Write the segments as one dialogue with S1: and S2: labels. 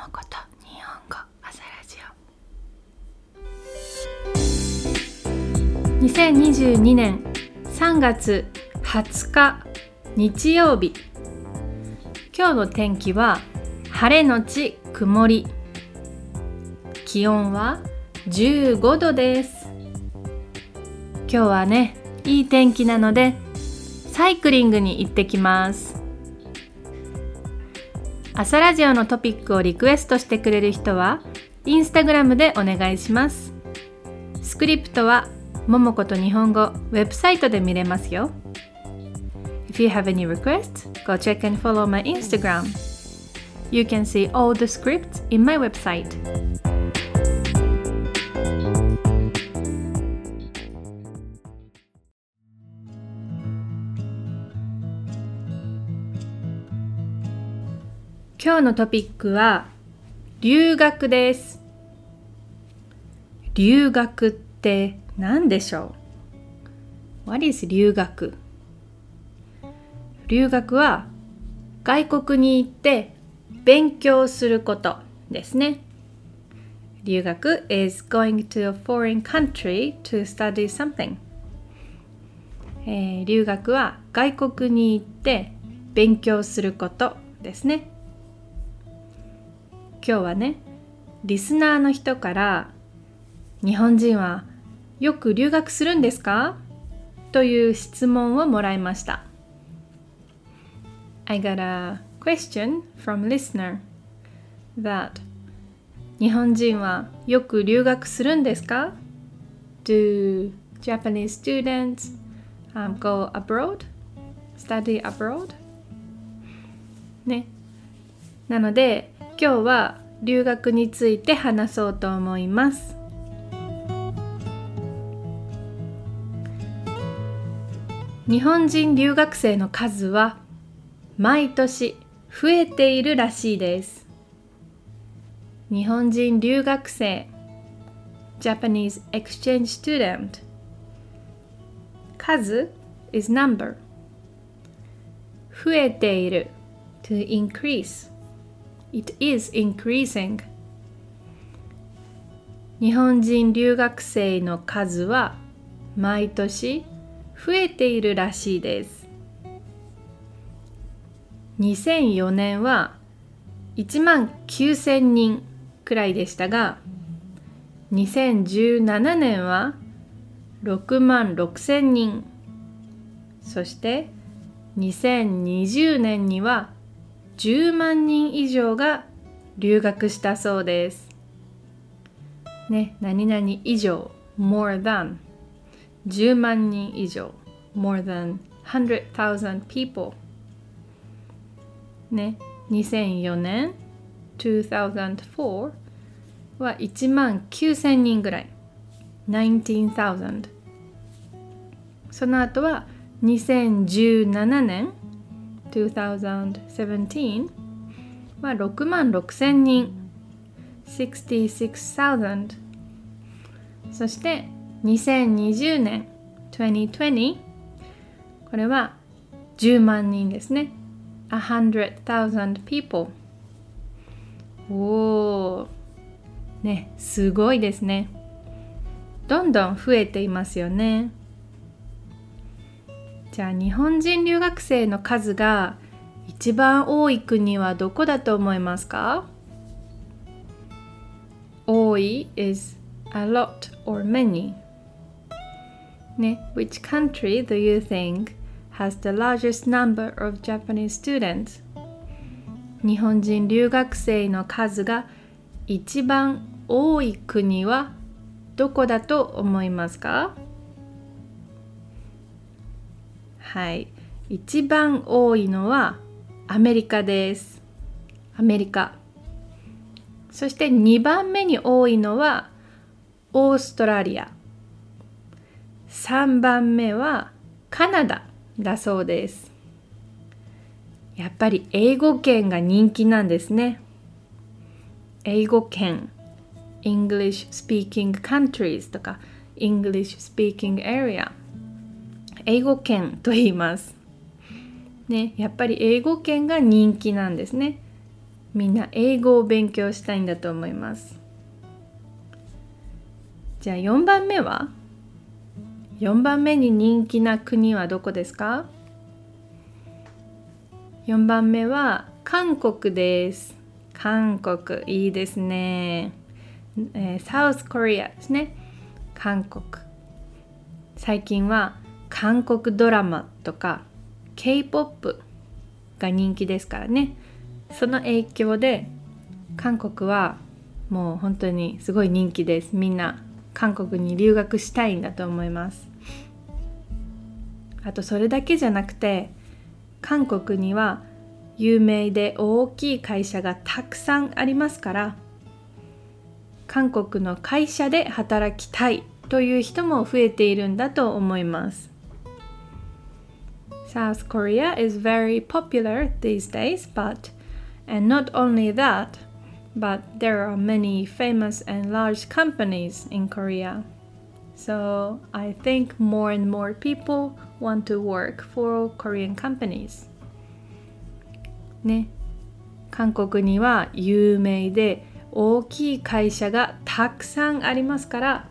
S1: もこと日本語朝ラジオ。2022年3月20日日曜日。今日の天気は晴れのち曇り。気温は15度です。今日はねいい天気なのでサイクリングに行ってきます。朝ラジオのトピックをリクエストしてくれる人はインスタグラムでお願いしますスクリプトはももこと日本語ウェブサイトで見れますよ If you have any requests, go check and follow my Instagram. You can see all the scripts in my website. 今日のトピックは留学です留学って何でしょう ?What is 留学？留学は外国に行って勉強することですね。留学 is going to a foreign country to study something、えー、留学は外国に行って勉強することですね。今日はねリスナーの人から「日本人はよく留学するんですか?」という質問をもらいました。I got a question from listener that 日本人はよく留学するんですか ?Do Japanese students、um, go abroad? Study abroad? ね。なので今日は留学について話そうと思います。日本人留学生の数は毎年増えているらしいです。日本人留学生 Japanese exchange student 数 is number 増えている。to increase It is increasing. 日本人留学生の数は毎年増えているらしいです。2004年は1万9000人くらいでしたが、2017年は6万6000人、そして2020年には10万人以上が留学したそうです。ね、何々以上 more than 10万人以上 more than 100,000 people. ね、2004年2004は1万9000人ぐらい。19,000その後は2017年2017は6万6千人。66,000そして2020年。2020これは10万人ですね。100,000 people おー。ねすごいですね。どんどん増えていますよね。じゃあ日本人留学生の数が一番多い国はどこだと思いますか多い is a lot or many ね Which country do you think has the largest number of Japanese students? 日本人留学生の数が一番多い国はどこだと思いますかはい。一番多いのはアメリカです。アメリカ。そして2番目に多いのはオーストラリア。3番目はカナダだそうです。やっぱり英語圏が人気なんですね。英語圏。English speaking countries とか English speaking area 英語圏と言います。ね、やっぱり英語圏が人気なんですね。みんな英語を勉強したいんだと思います。じゃあ4番目は？4番目に人気な国はどこですか？4番目は韓国です。韓国いいですね、え、サウスコリアですね。韓国。最近は韓国ドラマとか K-POP が人気ですからね。その影響で韓国はもう本当にすごい人気です。みんな韓国に留学したいんだと思います。あとそれだけじゃなくて韓国には有名で大きい会社がたくさんありますから韓国の会社で働きたいという人も増えているんだと思います。South Korea is very popular these days, but and not only that, but there are many famous and large companies in Korea. So I think more and more people want to work for Korean companies. ね、韓国には有名で大きい会社がたくさんありますから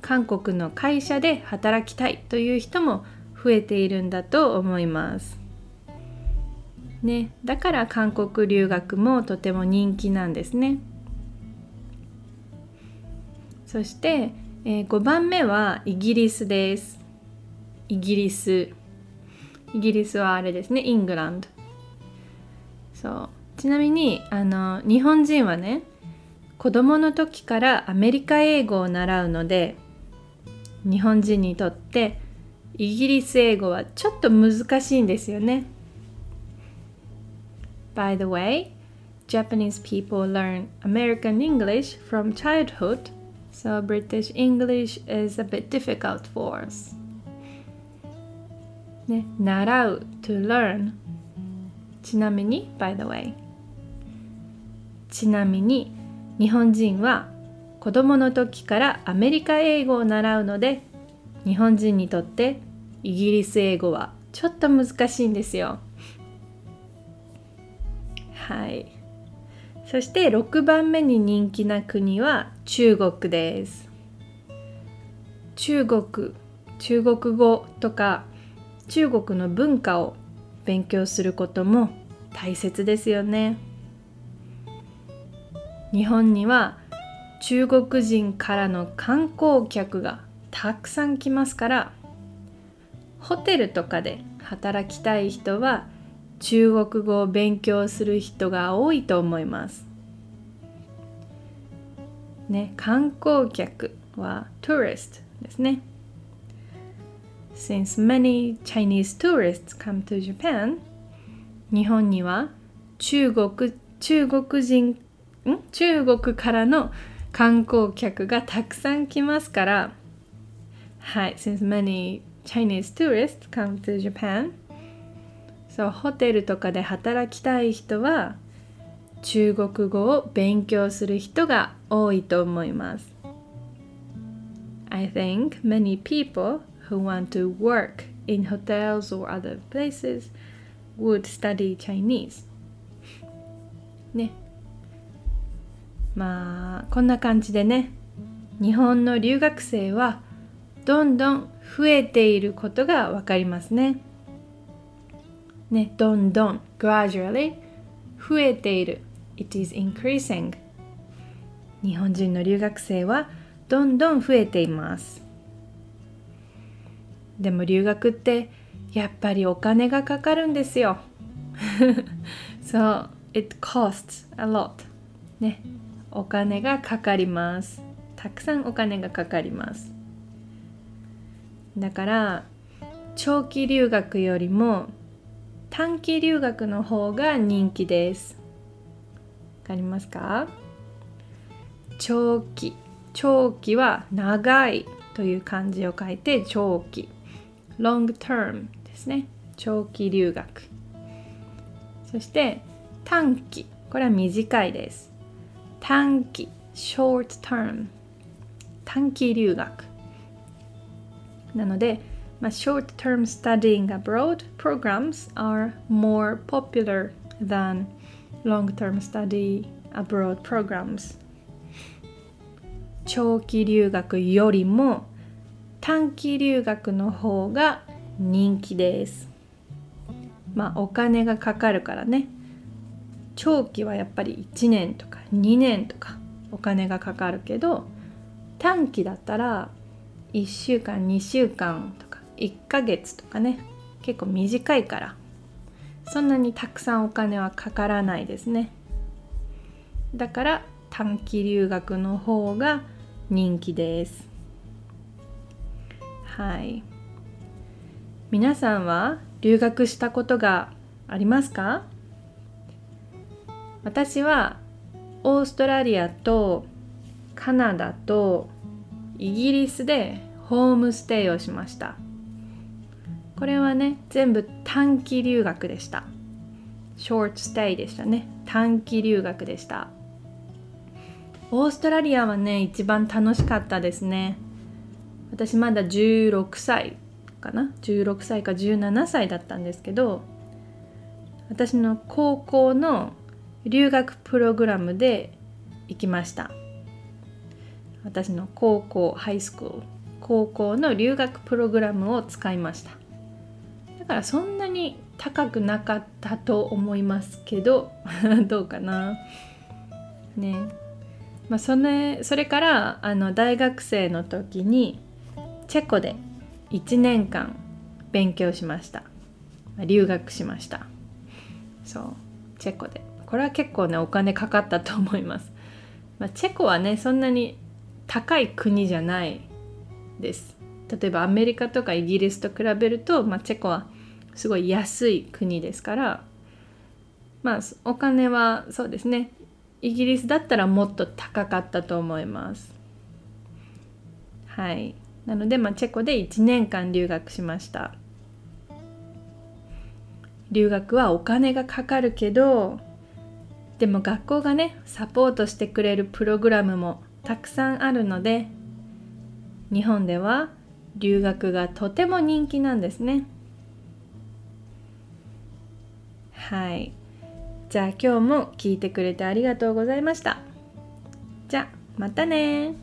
S1: 韓国の会社で働きたいという人も 増えているんだと思います。ね、だから韓国留学もとても人気なんですね。そして、えー、5番目はイギリスです。イギリス。イギリスはあれですね、イングランド。そうちなみにあの日本人はね子供の時からアメリカ英語を習うので日本人にとってイギリス英語はちょっと難しいんですよね。By the way, Japanese people learn American English from childhood, so British English is a bit difficult for us. ね、習う to learn ちなみに by the way ちなみに日本人は子供の時からアメリカ英語を習うので日本人にとってイギリス英語はちょっと難しいんですよ。はい。そして6番目に人気な国は中国です。中国、中国語とか中国の文化を勉強することも大切ですよね。日本には中国人からの観光客がたくさん来ますからホテルとかで働きたい人は中国語を勉強する人が多いと思います。ね、観光客は tourist ですね。Since many Chinese tourists come to Japan, 日本には中国中国人ん？中国からの観光客がたくさん来ますからはい since many Chinese tourists come to Japan そうホテルとかで働きたい人は中国語を勉強する人が多いと思います I think many people who want to work in hotels or other places would study Chinese ねまあこんな感じでね日本の留学生はどんどん増えていることがわかりますね。ね、どんどん gradually 増えている。It is increasing. 日本人の留学生はどんどん増えています。でも留学ってやっぱりお金がかかるんですよ。そう it costs a lot. ねお金がかかります。たくさんお金がかかります。だから長期留学よりも短期留学の方が人気です。わかりますか？長期。長期は長いという漢字を書いて長期。long term ですね。長期留学。そして短期。これは短いです。短期。short term 短期留学。なので、まあ、short term studying abroad programs are more popular than long-term study abroad programs 長期留学よりも短期留学の方が人気ですまあお金がかかるからね長期はやっぱり1年とか2年とかお金がかかるけど短期だったら1週間2週間とか1ヶ月とかね結構短いからそんなにたくさんお金はかからないですね。だから短期留学の方が人気です。はい。皆さんは留学したことがありますか？私はオーストラリアとカナダとイギリスでホームステイをしました。これはね全部短期留学でした。ショートステイでしたね。短期留学でした。オーストラリアはね一番楽しかったですね。私まだ16歳かな？16歳か17歳だったんですけど私の高校の留学プログラムで行きました。私の高校ハイスクール高校の留学プログラムを使いました。だからそんなに高くなかったと思いますけど どうかな。ね。まあそれそれからあの大学生の時にチェコで1年間勉強しました。留学しました。そう。チェコで。これは結構ねお金かかったと思います、まあ、チェコはねそんなに高い国じゃないです。例えばアメリカとかイギリスと比べると、まあ、チェコはすごい安い国ですからまあお金はそうですね。イギリスだったらもっと高かったと思います。はい。なので、まあ、チェコで1年間留学しました。留学はお金がかかるけどでも学校がねサポートしてくれるプログラムもたくさんあるので日本では留学がとても人気なんですね。はい。じゃあ今日も聞いてくれてありがとうございました。じゃあまたね